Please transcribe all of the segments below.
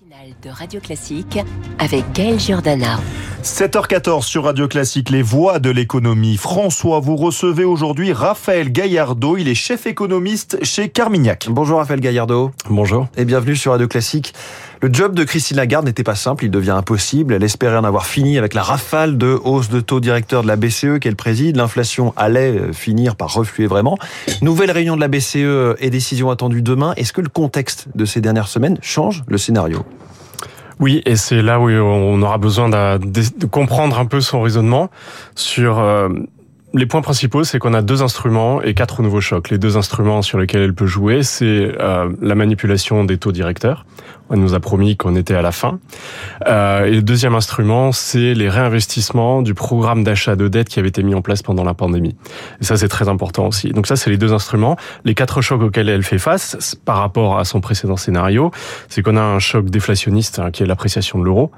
de Radio Classique avec Gaël Giordana. 7h14 sur Radio Classique, les voix de l'économie. François, vous recevez aujourd'hui Raphaël Gaillardeau. Il est chef économiste chez Carmignac. Bonjour Raphaël Gaillardeau. Bonjour. Et bienvenue sur Radio Classique. Le job de Christine Lagarde n'était pas simple, il devient impossible. Elle espérait en avoir fini avec la rafale de hausse de taux directeur de la BCE qu'elle préside. L'inflation allait finir par refluer vraiment. Nouvelle réunion de la BCE et décision attendue demain. Est-ce que le contexte de ces dernières semaines change le scénario? Oui, et c'est là où on aura besoin de, comprendre un peu son raisonnement sur euh, les points principaux, c'est qu'on a deux instruments et quatre nouveaux chocs. Les deux instruments sur lesquels elle peut jouer, c'est euh, la manipulation des taux directeurs. On nous a promis qu'on était à la fin. Euh, et le deuxième instrument, c'est les réinvestissements du programme d'achat de dette qui avait été mis en place pendant la pandémie. Et ça, c'est très important aussi. Donc ça, c'est les deux instruments. Les quatre chocs auxquels elle fait face par rapport à son précédent scénario, c'est qu'on a un choc déflationniste hein, qui est l'appréciation de l'euro.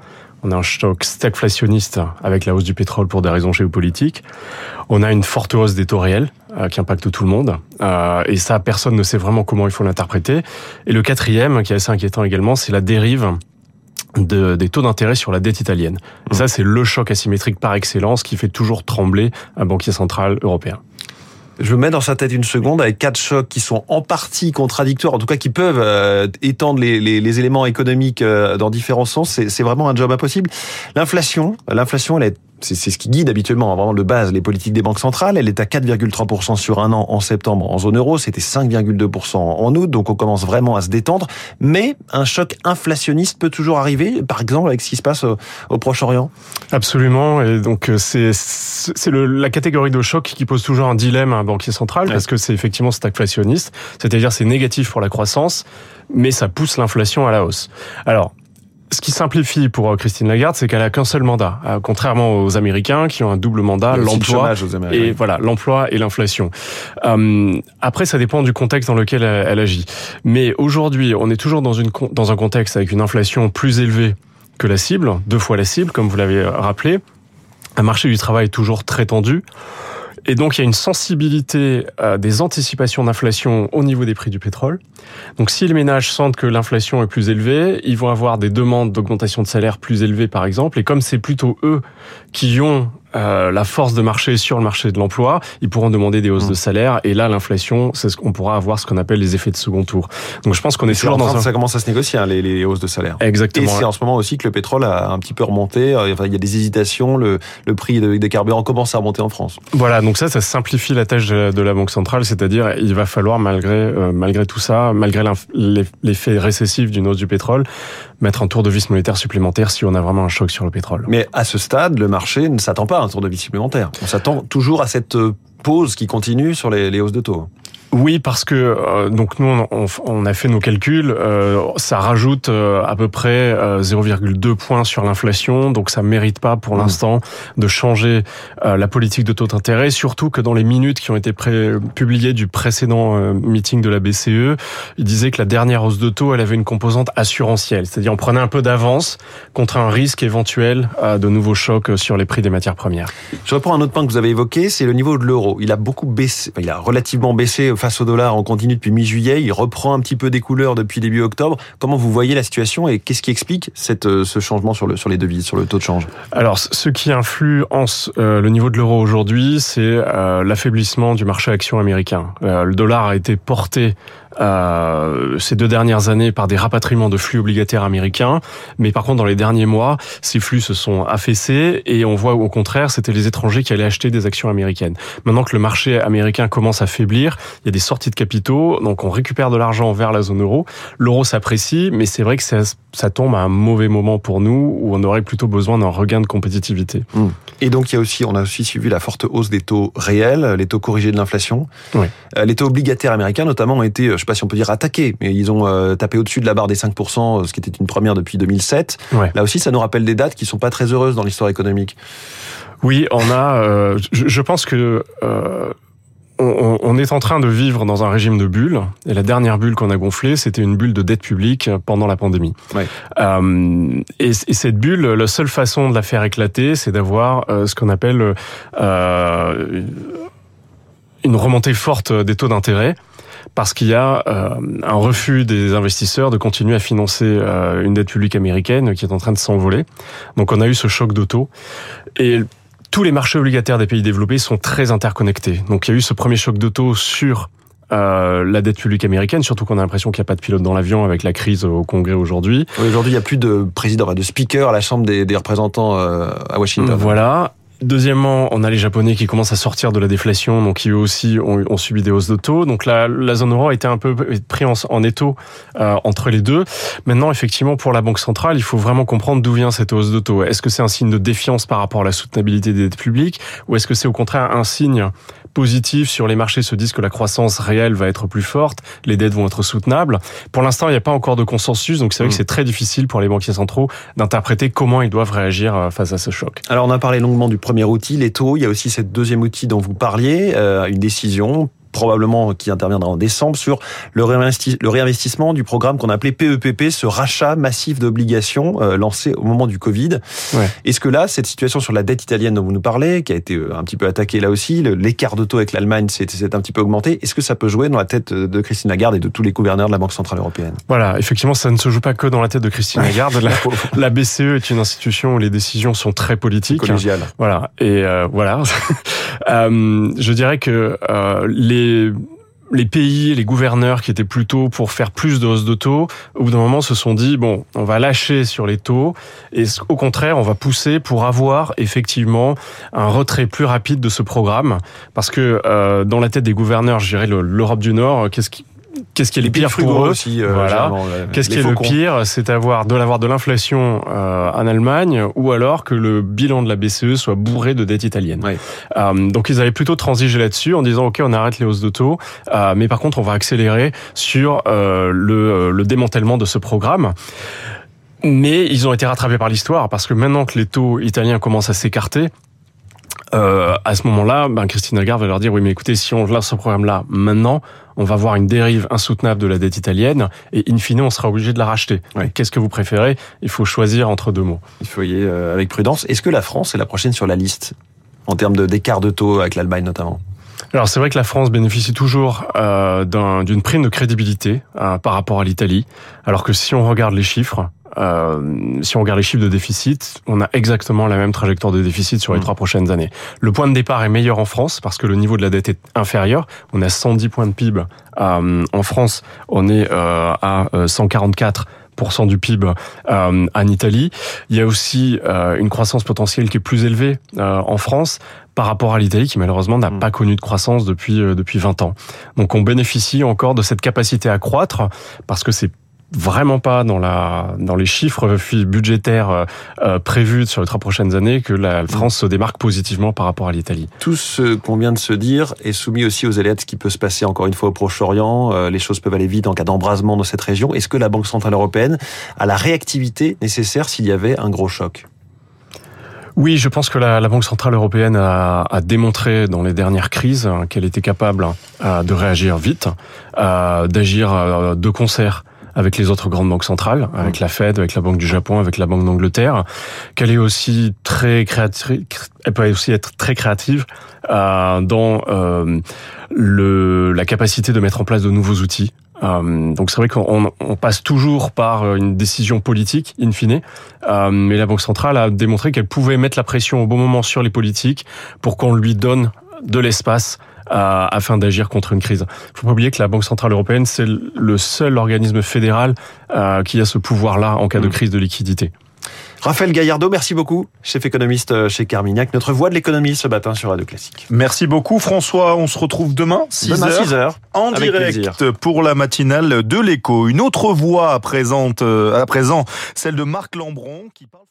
On a un choc stagflationniste avec la hausse du pétrole pour des raisons géopolitiques. On a une forte hausse des taux réels euh, qui impacte tout le monde. Euh, et ça, personne ne sait vraiment comment il faut l'interpréter. Et le quatrième, qui est assez inquiétant également, c'est la dérive de, des taux d'intérêt sur la dette italienne. Et ça, c'est le choc asymétrique par excellence qui fait toujours trembler un banquier central européen. Je me mets dans sa tête une seconde avec quatre chocs qui sont en partie contradictoires, en tout cas qui peuvent euh, étendre les, les, les, éléments économiques euh, dans différents sens. C'est vraiment un job impossible. L'inflation, l'inflation, elle est c'est ce qui guide habituellement, vraiment de base, les politiques des banques centrales. Elle est à 4,3% sur un an en septembre en zone euro, c'était 5,2% en août, donc on commence vraiment à se détendre. Mais un choc inflationniste peut toujours arriver, par exemple avec ce qui se passe au, Proche-Orient. Absolument, et donc euh, c'est la catégorie de choc qui pose toujours un dilemme à un banquier central, parce que c'est effectivement inflationniste, c'est-à-dire c'est négatif pour la croissance, mais ça pousse l'inflation à la hausse. Alors, ce qui simplifie pour euh, Christine Lagarde, c'est qu'elle a qu'un seul mandat, euh, contrairement aux Américains qui ont un double mandat, l'emploi et voilà l'emploi et l'inflation. Euh, après, ça dépend du contexte dans lequel elle, agit. Mais aujourd'hui, on est toujours dans une dans un contexte avec une inflation plus élevée que la cible, deux fois la cible, comme vous l'avez rappelé. Un marché du travail toujours très tendu. Et donc il y a une sensibilité à des anticipations d'inflation au niveau des prix du pétrole. Donc si les ménages sentent que l'inflation est plus élevée, ils vont avoir des demandes d'augmentation de salaire plus élevées par exemple. Et comme c'est plutôt eux qui ont euh, la force de marché sur le marché de l'emploi, ils pourront demander des hausses de mmh. salaire et là l'inflation, c'est ce qu'on pourra avoir ce qu'on appelle les effets de second tour. Donc je pense qu'on est toujours dans un... ça commence à se négocier hein, les, les, hausses de salaire. Exactement. Et c'est en ce moment aussi que le pétrole a un petit peu remonté. Euh, enfin, il y a des hésitations. Le, le prix des carburants commence à remonter en France. Voilà. Donc ça, ça simplifie la tâche de la banque centrale, c'est-à-dire il va falloir malgré euh, malgré tout ça, malgré l'effet récessif d'une hausse du pétrole, mettre un tour de vis monétaire supplémentaire si on a vraiment un choc sur le pétrole. Mais à ce stade, le marché ne s'attend pas un tour de vis supplémentaire. On s'attend toujours à cette euh, pause qui continue sur les hausses de taux. Oui, parce que euh, donc nous on, on, a fait nos calculs, euh, ça rajoute euh, à peu près 0,2 points sur l'inflation, donc ça mérite pas pour mmh. l'instant de changer la politique de taux d'intérêt, surtout que dans les minutes qui ont été publiées du précédent meeting de la BCE, il disait que la dernière hausse de taux, elle avait une composante assurantielle, c'est-à-dire on prenait un peu d'avance contre un risque éventuel de nouveaux chocs sur les prix des matières premières. Je reprends un autre point que vous avez évoqué, c'est le niveau de l'euro. Il a beaucoup baissé, il a relativement baissé face au dollar en continu depuis mi-juillet. Il reprend un petit peu des couleurs depuis début octobre. Comment vous voyez la situation et qu'est-ce qui explique euh, ce changement sur les devises, sur le taux de change? Alors, ce qui influence euh, le niveau de l'euro aujourd'hui, c'est euh, l'affaiblissement du marché action américain. le dollar a été porté euh, ces deux dernières années par des rapatriements de flux obligataires américains, mais par contre dans les derniers mois, ces flux se sont affaissés et on voit au contraire c'était les étrangers qui allaient acheter des actions américaines. Maintenant que le marché américain commence à faiblir, il y a des sorties de capitaux, donc on récupère de l'argent vers la zone euro. L'euro s'apprécie, mais c'est vrai que ça, ça, tombe à un mauvais moment pour nous où on aurait plutôt besoin d'un regain de compétitivité. Mmh. Et donc il y a aussi, on a aussi suivi la forte hausse des taux réels, les taux corrigés de l'inflation. Oui. Euh, les taux obligataires américains notamment ont été je sais pas si on peut dire attaqué, mais ils ont euh, tapé au-dessus de la barre des 5%, euh, ce qui était une première depuis 2007. Là aussi, ça nous rappelle des dates qui sont pas très heureuses dans l'histoire économique. Oui, on a. Euh, je, pense que. on, est en train de vivre dans un régime de bulles. Et la dernière bulle qu'on a gonflée, c'était une bulle de dette publique pendant la pandémie. et, et, cette bulle, la seule façon de la faire éclater, c'est d'avoir ce qu'on appelle une remontée forte des taux d'intérêt parce qu'il y a un refus des investisseurs de continuer à financer une dette publique américaine qui est en train de s'envoler. Donc on a eu ce choc d'auto et tous les marchés obligataires des pays développés sont très interconnectés. Donc il y a eu ce premier choc d'auto sur euh, la dette publique américaine, surtout qu'on a l'impression qu'il n'y a pas de pilote dans l'avion avec la crise au Congrès aujourd'hui. aujourd'hui, il n'y a plus de président, de speaker à la Chambre des, des représentants euh, à Washington. Voilà. Deuxièmement, on a les Japonais qui commencent à sortir de la déflation, donc qui eux aussi ont, ont subi des hausses de taux. Donc la, la zone euro a été un peu pris en, en étau euh, entre les deux. Maintenant, effectivement, pour la Banque centrale, il faut vraiment comprendre d'où vient cette hausse de taux. Est-ce que c'est un signe de défiance par rapport à la soutenabilité des dettes publiques, ou est-ce que c'est au contraire un signe positif sur les marchés se disent que la croissance réelle va être plus forte, les dettes vont être soutenables? Pour l'instant, il n'y a pas encore de consensus, donc c'est vrai que mm. c'est très difficile pour les banquiers centraux d'interpréter comment ils doivent réagir euh, face à ce choc. Alors on a parlé longuement du premier outil, les taux. Il y a aussi cette deuxième outil dont vous parliez, euh, une décision probablement qui interviendra en décembre, sur le, réinvestissement du programme qu'on appelait PEPP, e ce rachat massif d'obligations euh, lancé au moment du Covid. Ouais. Est-ce que là, cette situation sur la dette italienne dont vous nous parlez, qui a été euh, un petit peu attaquée là aussi, l'écart de taux avec l'Allemagne s'est un petit peu augmenté, est-ce que ça peut jouer dans la tête de Christine Lagarde et de tous les gouverneurs de la Banque Centrale Européenne? Voilà, effectivement, ça ne se joue pas que dans la tête de Christine Lagarde. la, la, BCE est une institution où les décisions sont très politiques. Collégiales. Voilà, et euh, voilà. euh, je dirais que euh, les les pays, les gouverneurs qui étaient plutôt pour faire plus de hausse de taux, au bout d'un moment se sont dit bon, on va lâcher sur les taux et au contraire, on va pousser pour avoir effectivement un retrait plus rapide de ce programme. Parce que euh, dans la tête des gouverneurs, je dirais l'Europe du Nord, qu'est-ce qui Qu'est-ce qui est le pire pour eux aussi, euh, Voilà. Qu'est-ce qui est le pire C'est avoir de l'avoir de l'inflation euh, en Allemagne ou alors que le bilan de la BCE soit bourré de dettes italiennes. Euh, donc ils avaient plutôt transigé là-dessus en disant ok on arrête les hausses de taux, euh, mais par contre on va accélérer sur euh, le, le démantèlement de ce programme. Mais ils ont été rattrapés par l'histoire parce que maintenant que les taux italiens commencent à s'écarter, euh, à ce moment-là, ben, Christine Lagarde va leur dire oui, mais écoutez, si on lance ce programme-là maintenant, on va voir une dérive insoutenable de la dette italienne et in fine, on sera obligé de la racheter. Qu'est-ce que vous préférez? Il faut choisir entre deux mots. Il faut y aller euh, avec prudence. Est-ce que la France est la prochaine sur la liste en termes d'écart de taux avec l'Allemagne notamment? Alors c'est vrai que la France bénéficie toujours euh, d'une prime de crédibilité euh, par rapport à l'Italie, alors que si on regarde les chiffres, euh, si on regarde les chiffres de déficit, on a exactement la même trajectoire de déficit sur les mmh. trois prochaines années. Le point de départ est meilleur en France parce que le niveau de la dette est inférieur. On a 110 points de PIB. Euh, en France, on est euh, à 144% euh, du PIB euh, en Italie. Il y a aussi euh, une croissance potentielle qui est plus élevée en France par rapport à l'Italie qui malheureusement n'a mmh. pas connu de croissance depuis depuis 20 ans. Donc on bénéficie encore de cette capacité à croître parce que c'est vraiment pas dans la dans les chiffres budgétaires euh, euh, prévus sur les trois prochaines années que la France se démarque positivement par rapport à l'Italie. Tout ce qu'on vient de se dire est soumis aussi aux aléas de ce qui peut se passer encore une fois au Proche-Orient. Euh, les choses peuvent aller vite en cas d'embrasement dans cette région. Est-ce que la Banque centrale européenne a la réactivité nécessaire s'il y avait un gros choc? Oui, je pense que la, la Banque centrale européenne a, a, démontré dans les dernières crises qu'elle était capable de réagir vite, d'agir de concert avec les autres grandes banques centrales, avec la Fed, avec la Banque du Japon, avec la Banque d'Angleterre, qu'elle est aussi très créative, elle peut aussi être très créative euh, dans euh, le, la capacité de mettre en place de nouveaux outils. Euh, donc c'est vrai qu'on on passe toujours par une décision politique, in fine, euh, mais la Banque centrale a démontré qu'elle pouvait mettre la pression au bon moment sur les politiques pour qu'on lui donne de l'espace afin d'agir contre une crise. Il faut pas oublier que la Banque centrale européenne, c'est le seul organisme fédéral euh, qui a ce pouvoir-là en cas de mm. crise de liquidité. Raphaël Gaillardeau, merci beaucoup, chef économiste euh, chez Carmignac, notre voix de l'économie ce matin sur Radio Classique. Merci beaucoup François, on se retrouve demain 6 heures, en direct pour la matinale de l'écho. Une autre voix présente euh, à présent, celle de Marc Lambron qui parle